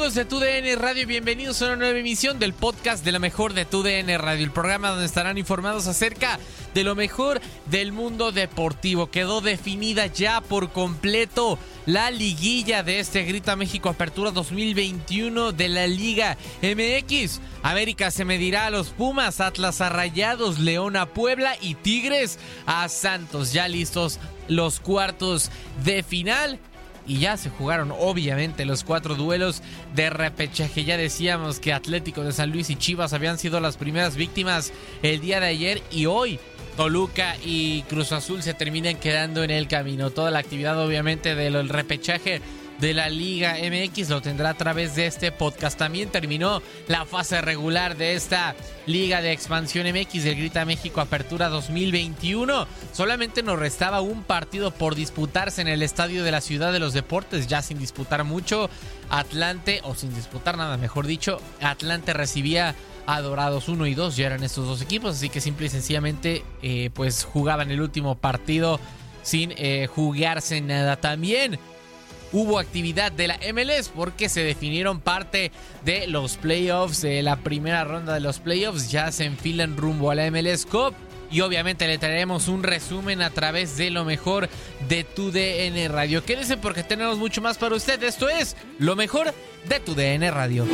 Amigos de TUDN Radio? Bienvenidos a una nueva emisión del podcast de lo mejor de TUDN Radio, el programa donde estarán informados acerca de lo mejor del mundo deportivo. Quedó definida ya por completo la liguilla de este Grita México Apertura 2021 de la Liga MX. América se medirá a los Pumas, Atlas a Rayados, León a Puebla y Tigres a Santos. Ya listos los cuartos de final y ya se jugaron obviamente los cuatro duelos de repechaje. Ya decíamos que Atlético de San Luis y Chivas habían sido las primeras víctimas el día de ayer y hoy Toluca y Cruz Azul se terminan quedando en el camino. Toda la actividad obviamente del repechaje de la Liga MX lo tendrá a través de este podcast. También terminó la fase regular de esta Liga de Expansión MX del Grita México Apertura 2021. Solamente nos restaba un partido por disputarse en el Estadio de la Ciudad de los Deportes, ya sin disputar mucho. Atlante, o sin disputar nada, mejor dicho, Atlante recibía a Dorados 1 y 2, ya eran estos dos equipos, así que simple y sencillamente eh, pues jugaban el último partido sin eh, jugarse nada. También hubo actividad de la MLS porque se definieron parte de los playoffs, de la primera ronda de los playoffs, ya se enfilan rumbo a la MLS Cup. Y obviamente le traeremos un resumen a través de lo mejor de tu DN Radio. Quédense porque tenemos mucho más para usted. Esto es lo mejor de tu DN Radio.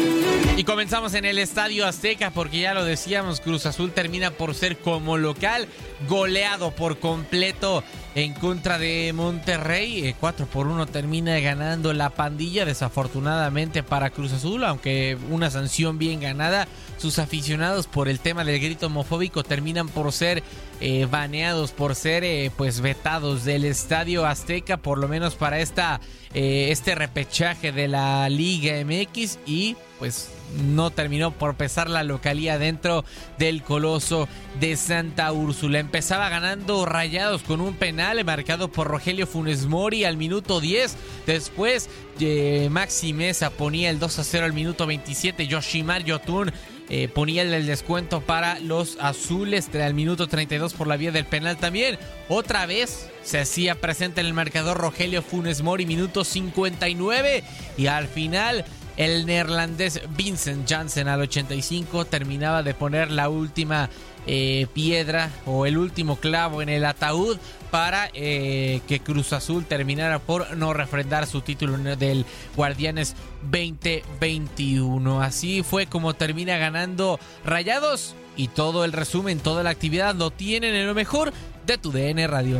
Y comenzamos en el Estadio Azteca porque ya lo decíamos, Cruz Azul termina por ser como local goleado por completo en contra de Monterrey. 4 por 1 termina ganando la pandilla, desafortunadamente para Cruz Azul, aunque una sanción bien ganada. Sus aficionados por el tema del grito homofóbico terminan por ser eh, baneados, por ser eh, pues vetados del Estadio Azteca, por lo menos para esta, eh, este repechaje de la Liga MX y pues no terminó por pesar la localía dentro del coloso de Santa Úrsula. Empezaba ganando Rayados con un penal marcado por Rogelio Funes Mori al minuto 10. Después eh, Maxi Mesa ponía el 2 a 0 al minuto 27. Yoshimar Yotun eh, ponía el descuento para los azules al minuto 32 por la vía del penal también. Otra vez se hacía presente en el marcador Rogelio Funes Mori, minuto 59. Y al final el neerlandés Vincent Janssen al 85 terminaba de poner la última eh, piedra o el último clavo en el ataúd para eh, que Cruz Azul terminara por no refrendar su título del Guardianes 2021. Así fue como termina ganando Rayados y todo el resumen, toda la actividad lo tienen en lo mejor de tu DN Radio.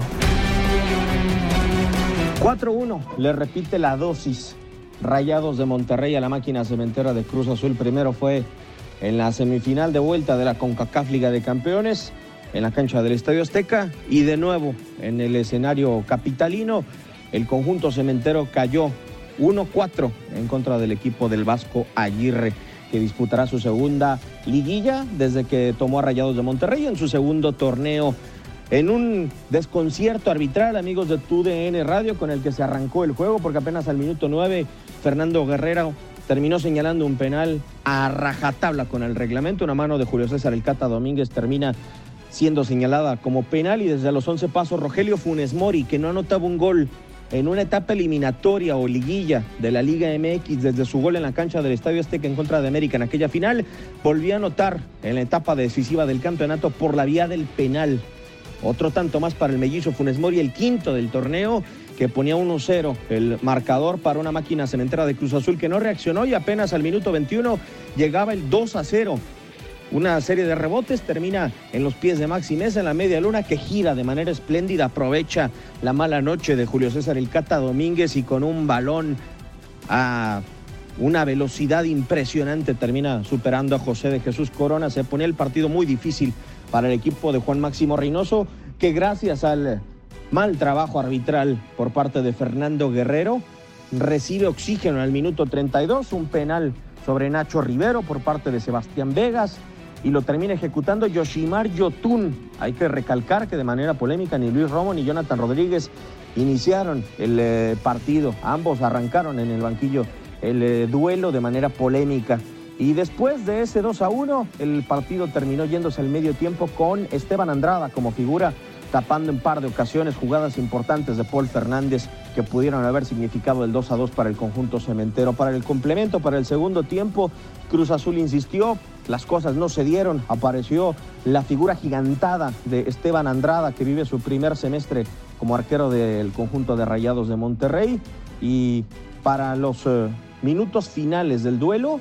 4-1, le repite la dosis. Rayados de Monterrey a la máquina cementera de Cruz Azul. Primero fue en la semifinal de vuelta de la CONCACAF Liga de Campeones, en la cancha del Estadio Azteca, y de nuevo en el escenario capitalino, el conjunto cementero cayó 1-4 en contra del equipo del Vasco Aguirre, que disputará su segunda liguilla desde que tomó a Rayados de Monterrey en su segundo torneo. En un desconcierto arbitral, amigos de TUDN Radio, con el que se arrancó el juego, porque apenas al minuto 9, Fernando Guerrero terminó señalando un penal a rajatabla con el reglamento. Una mano de Julio César El Cata Domínguez termina siendo señalada como penal y desde los 11 pasos Rogelio Funes Mori, que no anotaba un gol en una etapa eliminatoria o liguilla de la Liga MX desde su gol en la cancha del Estadio Azteca en contra de América en aquella final, volvió a anotar en la etapa decisiva del campeonato por la vía del penal. Otro tanto más para el mellizo Funes Mori, el quinto del torneo que ponía 1-0 el marcador para una máquina cementera de Cruz Azul que no reaccionó y apenas al minuto 21 llegaba el 2-0. Una serie de rebotes termina en los pies de Maxi en la media luna que gira de manera espléndida, aprovecha la mala noche de Julio César El Cata Domínguez y con un balón a una velocidad impresionante termina superando a José de Jesús Corona. Se pone el partido muy difícil para el equipo de Juan Máximo Reynoso que gracias al mal trabajo arbitral por parte de Fernando Guerrero. Recibe oxígeno en el minuto 32, un penal sobre Nacho Rivero por parte de Sebastián Vegas y lo termina ejecutando Yoshimar Yotun. Hay que recalcar que de manera polémica ni Luis Romo ni Jonathan Rodríguez iniciaron el eh, partido. Ambos arrancaron en el banquillo el eh, duelo de manera polémica. Y después de ese 2 a 1, el partido terminó yéndose al medio tiempo con Esteban Andrada como figura tapando en par de ocasiones jugadas importantes de Paul Fernández que pudieron haber significado el 2 a 2 para el conjunto cementero. Para el complemento, para el segundo tiempo, Cruz Azul insistió, las cosas no se dieron, apareció la figura gigantada de Esteban Andrada que vive su primer semestre como arquero del conjunto de Rayados de Monterrey y para los eh, minutos finales del duelo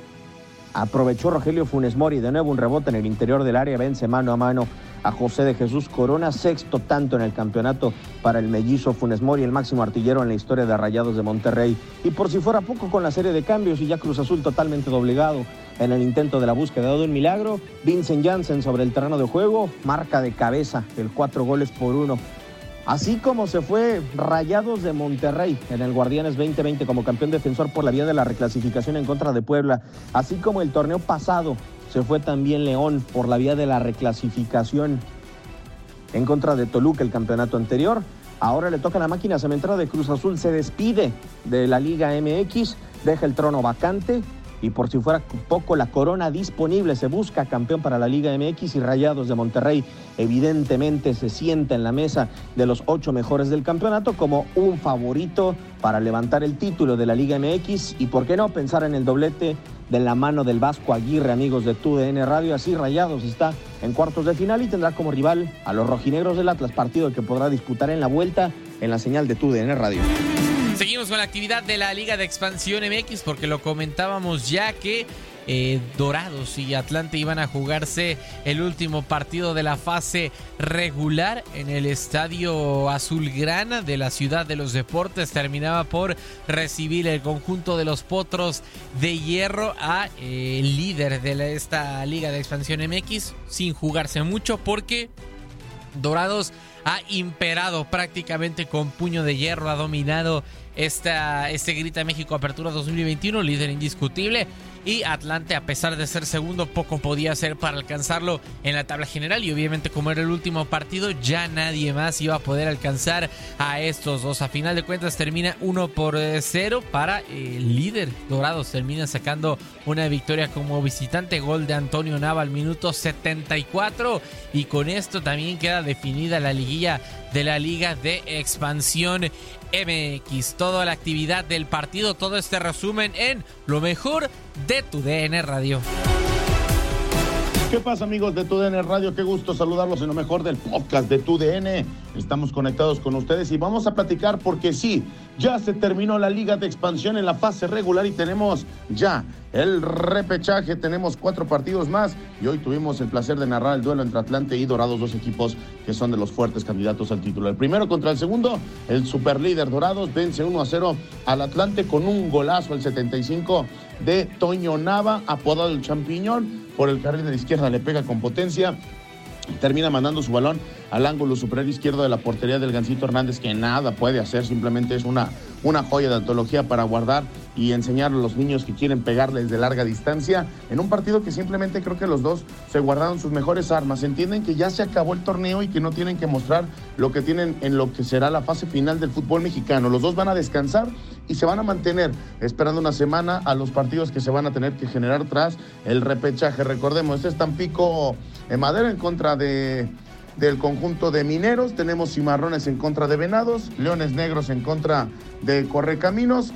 aprovechó Rogelio Funes Mori de nuevo un rebote en el interior del área, vence mano a mano a José de Jesús Corona, sexto tanto en el campeonato para el mellizo Funes Mori, el máximo artillero en la historia de Rayados de Monterrey. Y por si fuera poco con la serie de cambios y ya Cruz Azul totalmente doblegado en el intento de la búsqueda de un milagro, Vincent Janssen sobre el terreno de juego, marca de cabeza el cuatro goles por uno. Así como se fue Rayados de Monterrey en el Guardianes 2020 como campeón defensor por la vía de la reclasificación en contra de Puebla, así como el torneo pasado se fue también León por la vía de la reclasificación en contra de Toluca el campeonato anterior. Ahora le toca la máquina cementera de Cruz Azul, se despide de la Liga MX, deja el trono vacante y por si fuera poco la corona disponible, se busca campeón para la Liga MX y Rayados de Monterrey evidentemente se sienta en la mesa de los ocho mejores del campeonato como un favorito para levantar el título de la Liga MX y por qué no pensar en el doblete de la mano del Vasco Aguirre, amigos de TUDN Radio. Así Rayados está en cuartos de final y tendrá como rival a los rojinegros del Atlas, partido que podrá disputar en la vuelta en la señal de TUDN Radio. Seguimos con la actividad de la Liga de Expansión MX porque lo comentábamos ya que eh, Dorados y Atlante iban a jugarse el último partido de la fase regular en el estadio Azulgrana de la Ciudad de los Deportes. Terminaba por recibir el conjunto de los Potros de Hierro a eh, el líder de esta Liga de Expansión MX sin jugarse mucho porque Dorados ha imperado prácticamente con puño de hierro, ha dominado esta, este Grita México Apertura 2021, líder indiscutible y Atlante, a pesar de ser segundo, poco podía hacer para alcanzarlo en la tabla general. Y obviamente, como era el último partido, ya nadie más iba a poder alcanzar a estos dos. A final de cuentas, termina 1 por 0 para el líder Dorados. Termina sacando una victoria como visitante. Gol de Antonio Nava al minuto 74. Y con esto también queda definida la liguilla de la Liga de Expansión MX. Toda la actividad del partido, todo este resumen en lo mejor de tu DN Radio. ¿Qué pasa amigos de TUDN Radio? Qué gusto saludarlos en lo mejor del podcast de TUDN. Estamos conectados con ustedes y vamos a platicar porque sí, ya se terminó la liga de expansión en la fase regular y tenemos ya el repechaje. Tenemos cuatro partidos más y hoy tuvimos el placer de narrar el duelo entre Atlante y Dorados, dos equipos que son de los fuertes candidatos al título. El primero contra el segundo, el superlíder Dorados vence 1 a 0 al Atlante con un golazo al 75 de Toño Nava, apodado el Champiñón. Por el carril de la izquierda le pega con potencia termina mandando su balón al ángulo superior izquierdo de la portería del Gancito Hernández, que nada puede hacer, simplemente es una, una joya de antología para guardar y enseñar a los niños que quieren pegarles de larga distancia en un partido que simplemente creo que los dos se guardaron sus mejores armas. Entienden que ya se acabó el torneo y que no tienen que mostrar lo que tienen en lo que será la fase final del fútbol mexicano. Los dos van a descansar y se van a mantener esperando una semana a los partidos que se van a tener que generar tras el repechaje. Recordemos, este es Tampico en Madera en contra de del conjunto de mineros, tenemos cimarrones en contra de venados, leones negros en contra de correcaminos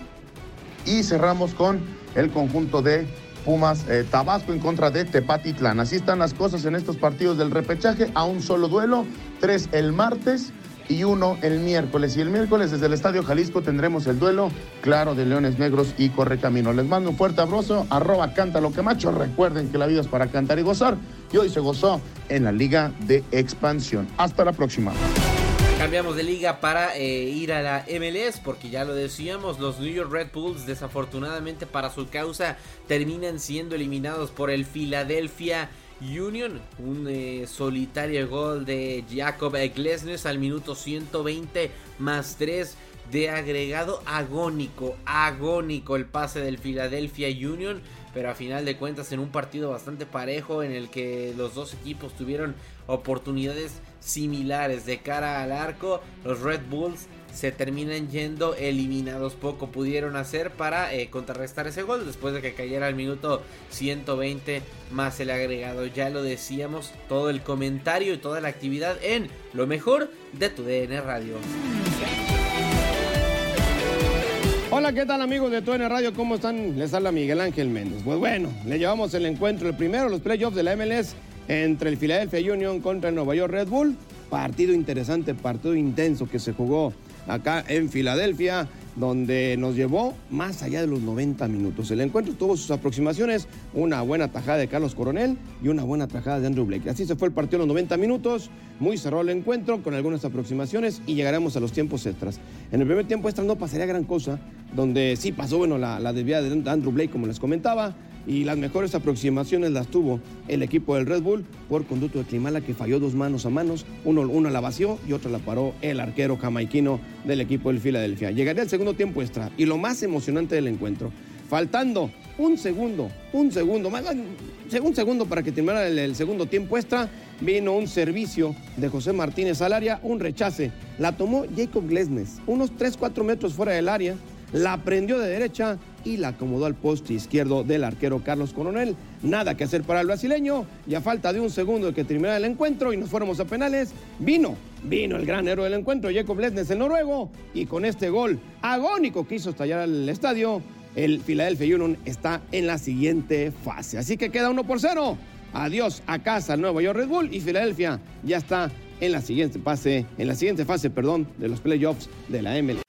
y cerramos con el conjunto de Pumas eh, Tabasco en contra de Tepatitlán. Así están las cosas en estos partidos del repechaje, a un solo duelo, tres el martes y uno el miércoles. Y el miércoles desde el Estadio Jalisco tendremos el duelo, claro, de Leones Negros y Correcamino. Les mando un fuerte abrazo, arroba cántalo que macho. Recuerden que la vida es para cantar y gozar. Y hoy se gozó en la Liga de Expansión. Hasta la próxima. Cambiamos de liga para eh, ir a la MLS porque ya lo decíamos, los New York Red Bulls desafortunadamente para su causa terminan siendo eliminados por el Philadelphia Union. Un eh, solitario gol de Jacob Glesnes al minuto 120 más 3 de agregado agónico, agónico el pase del Philadelphia Union pero a final de cuentas en un partido bastante parejo en el que los dos equipos tuvieron oportunidades similares de cara al arco, los Red Bulls se terminan yendo eliminados. Poco pudieron hacer para eh, contrarrestar ese gol después de que cayera al minuto 120 más el agregado. Ya lo decíamos, todo el comentario y toda la actividad en lo mejor de tu DN Radio. ¿Qué tal amigos de TUN Radio? ¿Cómo están? Les habla Miguel Ángel Méndez. Pues bueno, le llevamos el encuentro, el primero, los playoffs de la MLS entre el Philadelphia Union contra el Nueva York Red Bull. Partido interesante, partido intenso que se jugó acá en Filadelfia donde nos llevó más allá de los 90 minutos. El encuentro tuvo sus aproximaciones, una buena tajada de Carlos Coronel y una buena tajada de Andrew Blake. Así se fue el partido en los 90 minutos, muy cerrado el encuentro con algunas aproximaciones y llegaremos a los tiempos extras. En el primer tiempo extra no pasaría gran cosa, donde sí pasó bueno la, la desviada de Andrew Blake como les comentaba, y las mejores aproximaciones las tuvo el equipo del Red Bull por conducto de Climala que falló dos manos a manos, uno, una la vació y otra la paró el arquero jamaiquino del equipo del Filadelfia. Llegaría el segundo tiempo extra y lo más emocionante del encuentro, faltando un segundo, un segundo, más un segundo para que terminara el, segundo tiempo extra, vino un servicio de José Martínez al área, un rechace. La tomó Jacob Glesnes, unos 3-4 metros fuera del área, la prendió de derecha y la acomodó al poste izquierdo del arquero Carlos Coronel. Nada que hacer para el brasileño y a falta de un segundo de que terminara el encuentro y nos fuéramos a penales, vino, vino el gran héroe del encuentro, Jacob Lesnes, el noruego, y con este gol agónico que hizo estallar el estadio, el Philadelphia Union está en la siguiente fase. Así que queda uno por cero. Adiós a casa al Nuevo York Red Bull y Filadelfia ya está en la siguiente fase, en la siguiente fase, perdón, de los playoffs de la MLS.